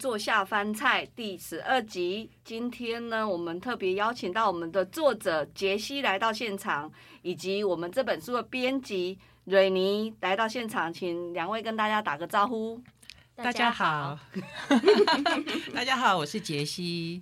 做下饭菜第十二集，今天呢，我们特别邀请到我们的作者杰西来到现场，以及我们这本书的编辑蕊妮来到现场，请两位跟大家打个招呼。大家好，大家好，我是杰西。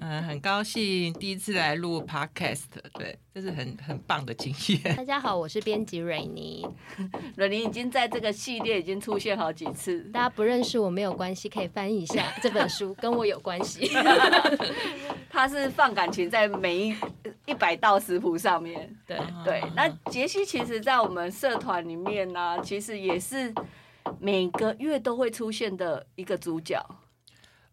嗯，很高兴第一次来录 podcast，对，这是很很棒的经验。大家好，我是编辑蕊妮。蕊妮已经在这个系列已经出现好几次，大家不认识我没有关系，可以翻译一下这本书，跟我有关系。他是放感情在每一一百道食谱上面，对对。那杰西其实，在我们社团里面呢，其实也是每个月都会出现的一个主角。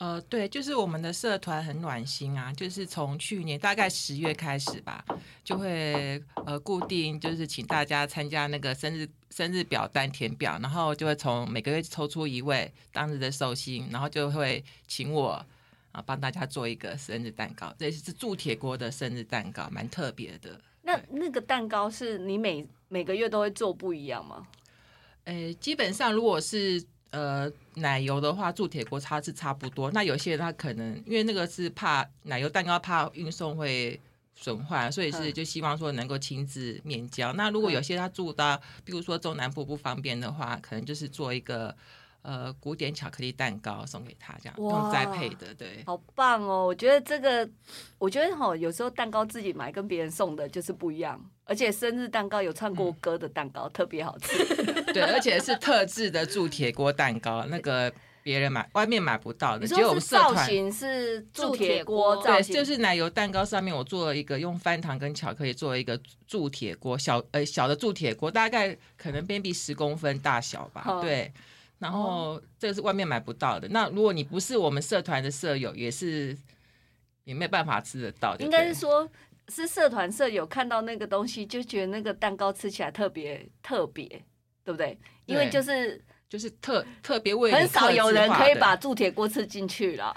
呃，对，就是我们的社团很暖心啊，就是从去年大概十月开始吧，就会呃固定就是请大家参加那个生日生日表单填表，然后就会从每个月抽出一位当日的寿星，然后就会请我啊帮大家做一个生日蛋糕，这是铸铁锅的生日蛋糕，蛮特别的。那那个蛋糕是你每每个月都会做不一样吗？呃，基本上如果是。呃，奶油的话，铸铁锅它是差不多。那有些人他可能因为那个是怕奶油蛋糕怕运送会损坏，所以是就希望说能够亲自面交。那如果有些他住到，比如说中南部不方便的话，可能就是做一个呃古典巧克力蛋糕送给他，这样用栽培的，对，好棒哦！我觉得这个，我觉得哈，有时候蛋糕自己买跟别人送的就是不一样。而且生日蛋糕有唱过歌的蛋糕特别好吃，对，而且是特制的铸铁锅蛋糕，那个别人买外面买不到的。只有我们造型是铸铁锅造型，就是奶油蛋糕上面我做了一个用翻糖跟巧克力做了一个铸铁锅，小呃小的铸铁锅，大概可能边壁十公分大小吧，对。然后这个是外面买不到的。那如果你不是我们社团的舍友，也是也没有办法吃得到。应该是说。是社团社友看到那个东西，就觉得那个蛋糕吃起来特别特别，对不对？因为就是就是特特别为很少有人可以把铸铁锅吃进去了，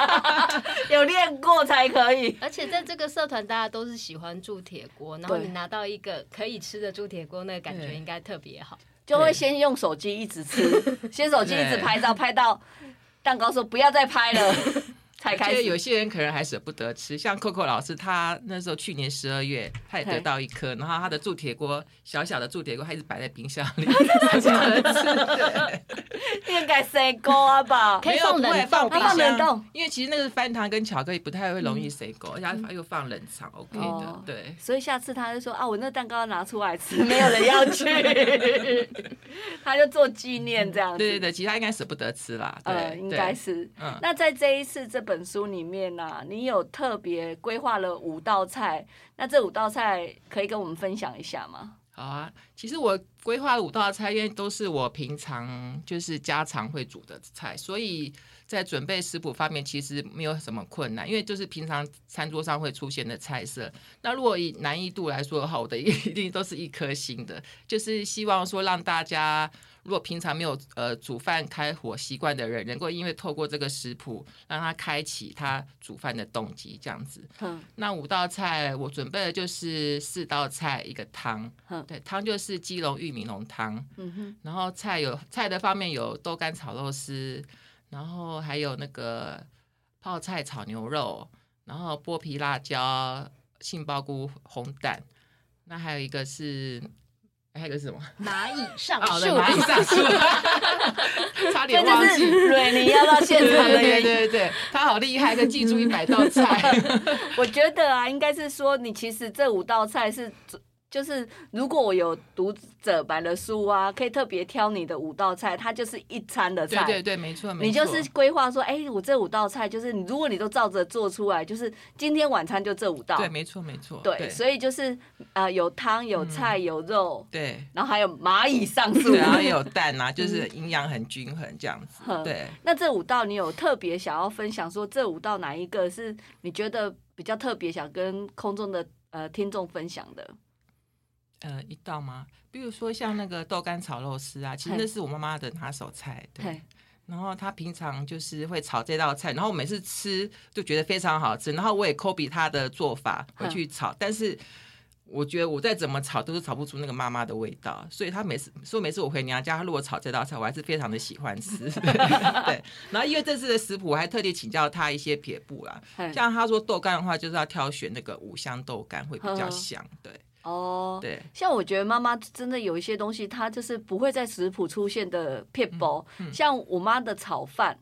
有练过才可以。而且在这个社团，大家都是喜欢铸铁锅，然后你拿到一个可以吃的铸铁锅，那个感觉应该特别好。就会先用手机一直吃，先手机一直拍照，拍到蛋糕说不要再拍了。才开始，有些人可能还舍不得吃，像 Coco 老师，他那时候去年十二月，他也得到一颗，然后他的铸铁锅，小小的铸铁锅，还是摆在冰箱里。应该谁锅啊吧？可以放冷冻，放冷冻，因为其实那个翻糖跟巧克力不太会容易谁锅，而且又放冷藏，OK 的，对。所以下次他就说啊，我那蛋糕拿出来吃，没有人要去，他就做纪念这样。对对对，其他应该舍不得吃啦，对，应该是。那在这一次这。本书里面呢，你有特别规划了五道菜，那这五道菜可以跟我们分享一下吗？好啊，其实我规划五道菜，因为都是我平常就是家常会煮的菜，所以在准备食谱方面其实没有什么困难，因为就是平常餐桌上会出现的菜色。那如果以难易度来说的话，我的 一定都是一颗星的，就是希望说让大家。如果平常没有呃煮饭开火习惯的人，能够因为透过这个食谱，让他开启他煮饭的动机，这样子。嗯，那五道菜我准备的就是四道菜一个汤。嗯，对，汤就是鸡茸玉米浓汤。嗯哼，然后菜有菜的方面有豆干炒肉丝，然后还有那个泡菜炒牛肉，然后剥皮辣椒、杏鲍菇、红蛋。那还有一个是。还有个是什么？蚂蚁上 树，蚂蚁上树，差点忘记。对，你要到现场的 对对对，他好厉害，可以记住一百道菜。我觉得啊，应该是说你其实这五道菜是就是如果我有读者买了书啊，可以特别挑你的五道菜，它就是一餐的菜。对对对，没错没错。你就是规划说，哎，我这五道菜就是你，如果你都照着做出来，就是今天晚餐就这五道。对，没错没错。对，所以就是呃，有汤有菜有肉，对，然后还有蚂蚁上树，然后也有蛋啊，就是营养很均衡这样子。对。那这五道你有特别想要分享说，这五道哪一个是你觉得比较特别，想跟空中的呃听众分享的？呃，一道吗？比如说像那个豆干炒肉丝啊，其实那是我妈妈的拿手菜。对。然后她平常就是会炒这道菜，然后每次吃就觉得非常好吃。然后我也 copy 她的做法回去炒，但是我觉得我再怎么炒都是炒不出那个妈妈的味道。所以她每次说每次我回娘家，她如果炒这道菜，我还是非常的喜欢吃。对。然后因为这次的食谱，我还特地请教她一些撇步啦。像她说豆干的话，就是要挑选那个五香豆干会比较香。对。哦，对，像我觉得妈妈真的有一些东西，她就是不会在食谱出现的片包，像我妈的炒饭，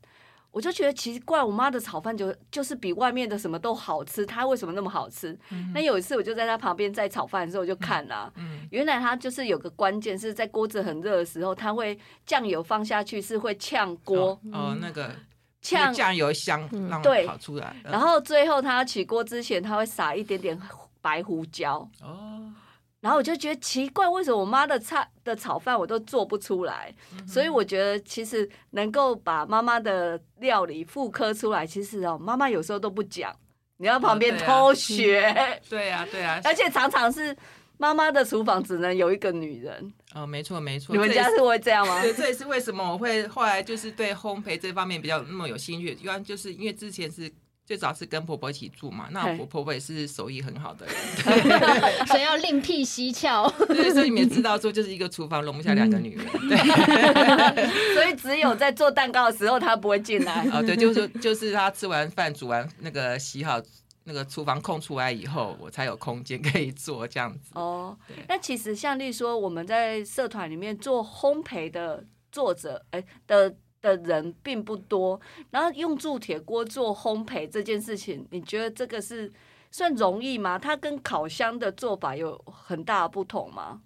我就觉得奇怪，我妈的炒饭就就是比外面的什么都好吃，她为什么那么好吃？那有一次我就在她旁边在炒饭的时候，我就看了，原来她就是有个关键是在锅子很热的时候，她会酱油放下去是会呛锅，哦，那个呛酱油香让跑出来，然后最后她起锅之前，她会撒一点点。白胡椒哦，然后我就觉得奇怪，为什么我妈的菜的炒饭我都做不出来？所以我觉得其实能够把妈妈的料理复刻出来，其实哦，妈妈有时候都不讲，你要旁边偷学。对呀，对呀，而且常常是妈妈的厨房只能有一个女人。哦，没错没错，你们家是会这样吗？对，这也是为什么我会后来就是对烘焙这方面比较那么有兴趣，一般就是因为之前是。最早是跟婆婆一起住嘛，那我婆婆也是手艺很好的人，所以要另辟蹊跷。对，所以你们知道说，就是一个厨房容不下两个女人，对。所以只有在做蛋糕的时候，她不会进来。啊，对，就是就是她吃完饭、煮完那个洗好那个厨房空出来以后，我才有空间可以做这样子。哦，那其实像例如说，我们在社团里面做烘焙的作者，哎的。的人并不多，然后用铸铁锅做烘焙这件事情，你觉得这个是算容易吗？它跟烤箱的做法有很大的不同吗？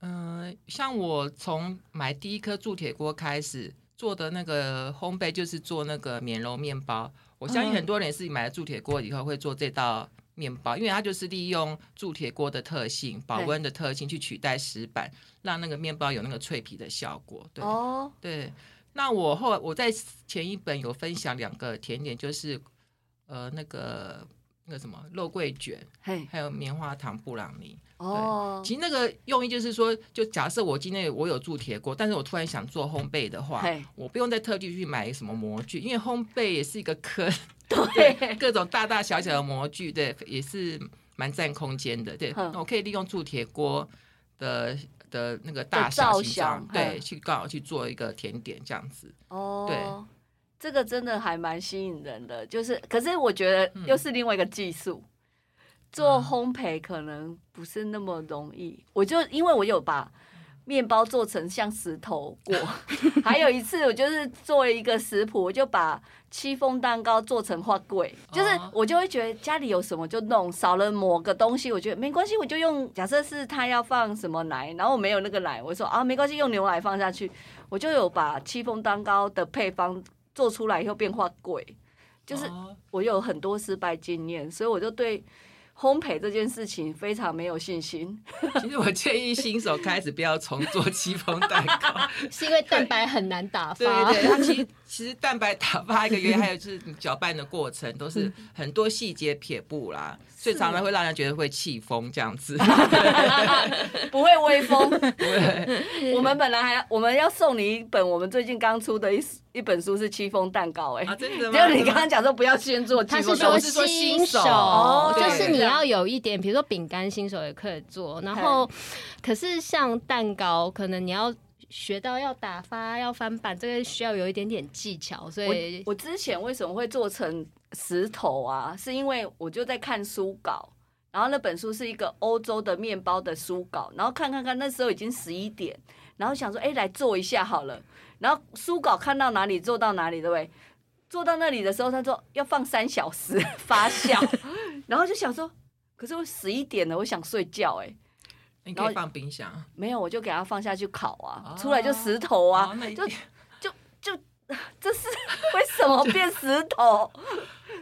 嗯，像我从买第一颗铸铁锅开始做的那个烘焙，就是做那个免揉面包。我相信很多人是买了铸铁锅以后会做这道面包，因为它就是利用铸铁锅的特性、保温的特性去取代石板，让那个面包有那个脆皮的效果。对，哦，对。那我后我在前一本有分享两个甜点，就是呃那个那个什么肉桂卷，还有棉花糖布朗尼。哦，其实那个用意就是说，就假设我今天我有铸铁锅，但是我突然想做烘焙的话，我不用再特地去买什么模具，因为烘焙也是一个坑，对，各种大大小小的模具，对，也是蛮占空间的，对。那我可以利用铸铁锅的。的那个大小形状，对，去刚好去做一个甜点这样子。哦，对，这个真的还蛮吸引人的。就是，可是我觉得又是另外一个技术，做烘焙可能不是那么容易。我就因为我有把。面包做成像石头过，还有一次我就是做了一个食谱，我就把戚风蛋糕做成花柜，就是我就会觉得家里有什么就弄，少了某个东西，我觉得没关系，我就用。假设是他要放什么奶，然后我没有那个奶，我说啊没关系，用牛奶放下去，我就有把戚风蛋糕的配方做出来以后变花柜，就是我有很多失败经验，所以我就对。烘焙这件事情非常没有信心。其实我建议新手开始不要重做戚风蛋糕，是因为蛋白很难打发。对对，它其实其实蛋白打发一个原因，还有就是搅拌的过程都是很多细节撇步啦，所以常常会让人觉得会气疯这样子。不会微风。我们本来还我们要送你一本我们最近刚出的一一本书是戚风蛋糕，哎，真的吗？就你刚刚讲说不要先做，他是说新手，就是你。要有一点，比如说饼干，新手也可以做。然后，可是像蛋糕，可能你要学到要打发、要翻版，这个需要有一点点技巧。所以，我之前为什么会做成石头啊？是因为我就在看书稿，然后那本书是一个欧洲的面包的书稿，然后看看看，那时候已经十一点，然后想说，哎，来做一下好了。然后书稿看到哪里做到哪里，对不对？做到那里的时候，他说要放三小时 发酵，然后就想说，可是我十一点了，我想睡觉，哎，你可以放冰箱，没有，我就给它放下去烤啊，哦出来就石头啊哦，那一就 这是为什么变石头？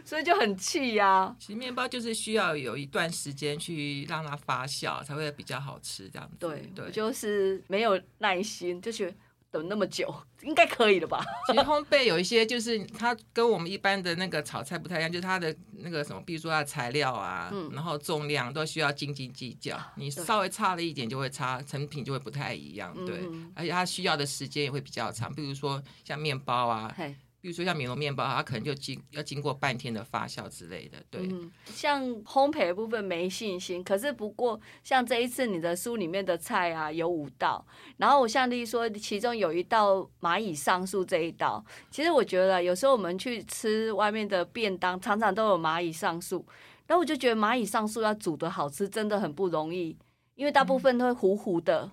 所以就很气呀、其实面包就是需要有一段时间去让它发酵，才会比较好吃，这样子。对，我对。就是没有耐心，就觉得等那么久，应该可以了吧？其实烘焙有一些就是它跟我们一般的那个炒菜不太一样，就是它的那个什么，比如说它的材料啊，嗯然后重量都需要斤斤计较。你稍微差了一点就会差，成品就会不太一样。对，嗯而且它需要的时间也会比较长。比如说像面包啊，嘿，比如说像米龙面包，它可能就经要经过半天的发酵之类的。对，嗯，像烘焙的部分没信心，可是不过像这一次你的书里面的菜啊有五道，然后我像例如说其中有一道蚂蚁上树这一道，其实我觉得有时候我们去吃外面的便当，常常都有蚂蚁上树，然后我就觉得蚂蚁上树要煮的好吃真的很不容易，因为大部分都会糊糊的，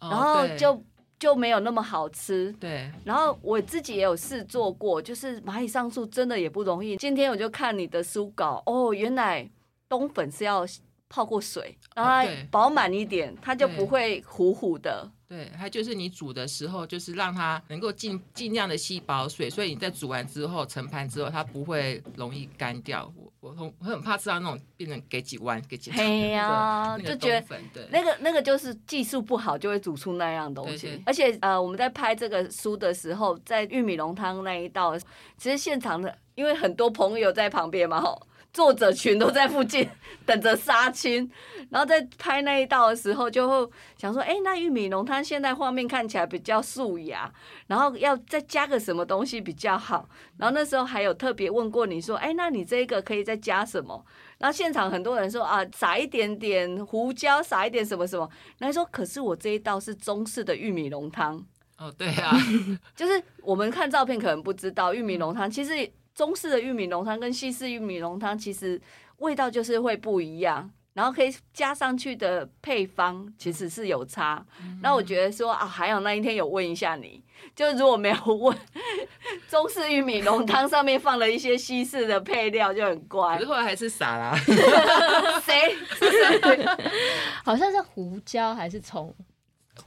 哦然后对就就没有那么好吃。对。然后我自己也有试做过，就是蚂蚁上树真的也不容易。今天我就看你的书稿，哦，原来冬粉是要泡过水，然后它饱满一点，它就不会糊糊的。对，它就是你煮的时候，就是让它能够尽尽量的吸饱水，所以你在煮完之后盛盘之后，它不会容易干掉。我我很我很怕吃到那种变成给几万给几碗嘿呀、那个就觉得那个那个就是技术不好就会煮出那样东西。对对而且呃，我们在拍这个书的时候，在玉米浓汤那一道，其实现场的因为很多朋友在旁边嘛，吼。作者群都在附近 等着杀青，然后在拍那一道的时候，就会想说，哎、那玉米浓汤现在画面看起来比较素雅，然后要再加个什么东西比较好。然后那时候还有特别问过你说，哎、那你这个可以再加什么？然后现场很多人说啊，撒一点点胡椒，撒一点什么什么。那说，可是我这一道是中式的玉米浓汤，哦对啊，就是我们看照片可能不知道，玉米浓汤其实中式的玉米浓汤跟西式玉米浓汤其实味道就是会不一样。然后可以加上去的配方其实是有差，那我觉得说啊，还有那一天有问一下你，就如果没有问，中式玉米浓汤上面放了一些西式的配料就很怪可是。后来还是傻啦。谁？好像是胡椒还是葱？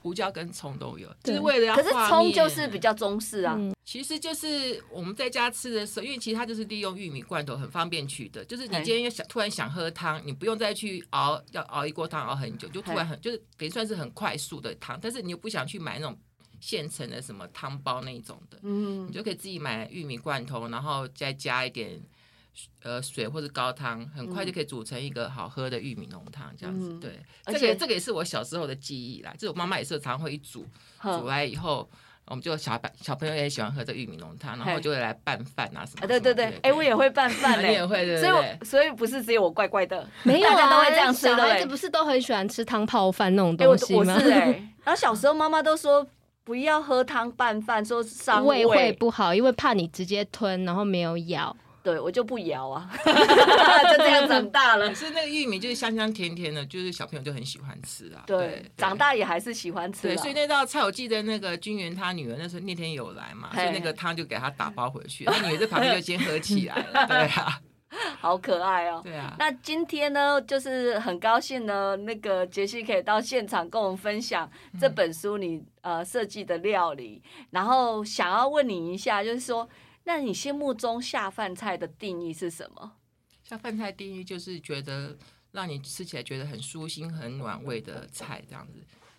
胡椒跟葱都有，就是为了要可是葱就是比较中式啊。嗯其实就是我们在家吃的时候，因为其实它就是利用玉米罐头，很方便取的。就是你今天要想突然想喝汤，你不用再去熬，要熬一锅汤熬很久，就突然很就是等于算是很快速的汤，但是你又不想去买那种现成的什么汤包那一种的，嗯你，就可以自己买玉米罐头，然后再加一点。呃，水或者高汤，很快就可以煮成一个好喝的玉米浓汤，这样子。嗯对，而且这个这个也是我小时候的记忆啦。就是我妈妈也是常会一煮，煮哼来以后，我们就小小朋友也喜欢喝这玉米浓汤，然后就会来拌饭啊什么啊，对对对，哎，我也会拌饭嘞 你也，会对所以我？所以不是只有我怪怪的，没 有啊，大家都会这样吃小孩子不是都很喜欢吃汤泡饭那种东西吗？是哎，然后小时候妈妈都说不要喝汤拌饭，说伤胃会不好，因为怕你直接吞，然后没有咬。对我就不摇啊，就这样长大了可。是那个玉米就是香香甜甜的，就是小朋友就很喜欢吃啊。对，长。大也还是喜欢吃对，所以那道菜我记得那个君元他女儿那时候那天有来嘛，嘿所以那个汤就给他打包回去，他女儿在旁边就先喝起来了。对啊，好可爱哦。对啊。那今天呢，就是很高兴呢，那个杰西可以到现场跟我们分享这本书你呃设计的料理，然后想要问你一下，就是说，那你心目中下饭菜的定义是什么？下饭菜定义就是觉得让你吃起来觉得很舒心、很暖胃的菜这样子。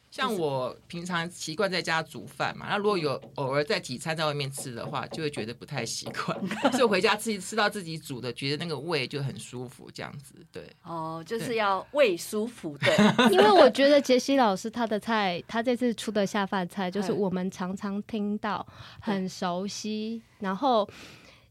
像我平常习惯在家煮饭嘛，那如果有偶尔在几餐在外面吃的话，就会觉得不太习惯，所以回家自己吃到自己煮的，觉得那个胃就很舒服，这样子。对，哦，就是要胃舒服的。因为我觉得杰西老师他的菜，他这次出的下饭菜，就是嗯我们常常听到，很熟悉，然后。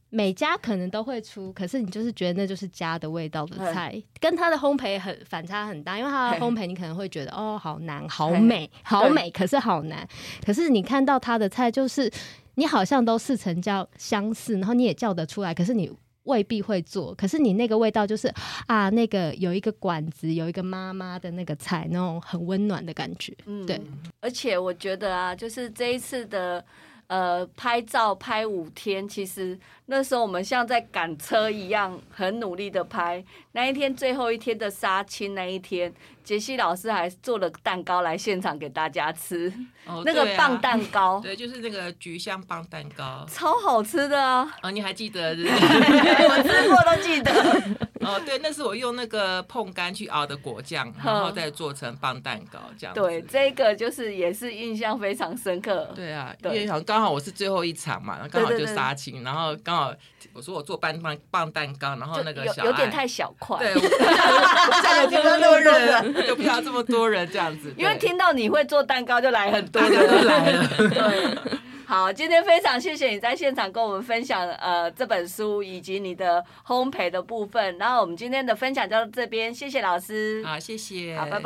每家可能都会出，可是你就是觉得那就是家的味道的菜，跟它的烘焙很反差很大。因为它的烘焙你可能会觉得哦好难、好美、好美，可是好难。可是你看到它的菜，就是你好像都似曾叫相似，然后你也叫得出来，可是你未必会做。可是你那个味道就是啊，那个有一个管子，有一个妈妈的那个菜，那种很温暖的感觉。嗯对，而且我觉得啊，就是这一次的呃拍照拍五天，其实那时候我们像在赶车一样，很努力的拍。那一天最后一天的杀青那一天，杰西老师还做了蛋糕来现场给大家吃，哦那个棒蛋糕对，就是那个菊香棒蛋糕。超好吃的啊！哦，你还记得是是？我吃过都记得。哦，对，那是我用那个碰干去熬的果酱，然后再做成棒蛋糕这样子。对，这个就是也是印象非常深刻。对啊，因对为好像刚好我是最后一场嘛，刚好就对对对杀青，然后刚好我说我做棒棒棒蛋糕，然后那个小有有点太小块，对，我不想有这么多人，就不要这么多人这样子，因为对听到你会做蛋糕就来很多大家人都来了。对，好，今天非常谢谢你在现场跟我们分享呃这本书以及你的烘焙的部分。然后我们今天的分享就到这边，谢谢老师，好，谢谢，好，拜拜，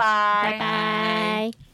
拜拜。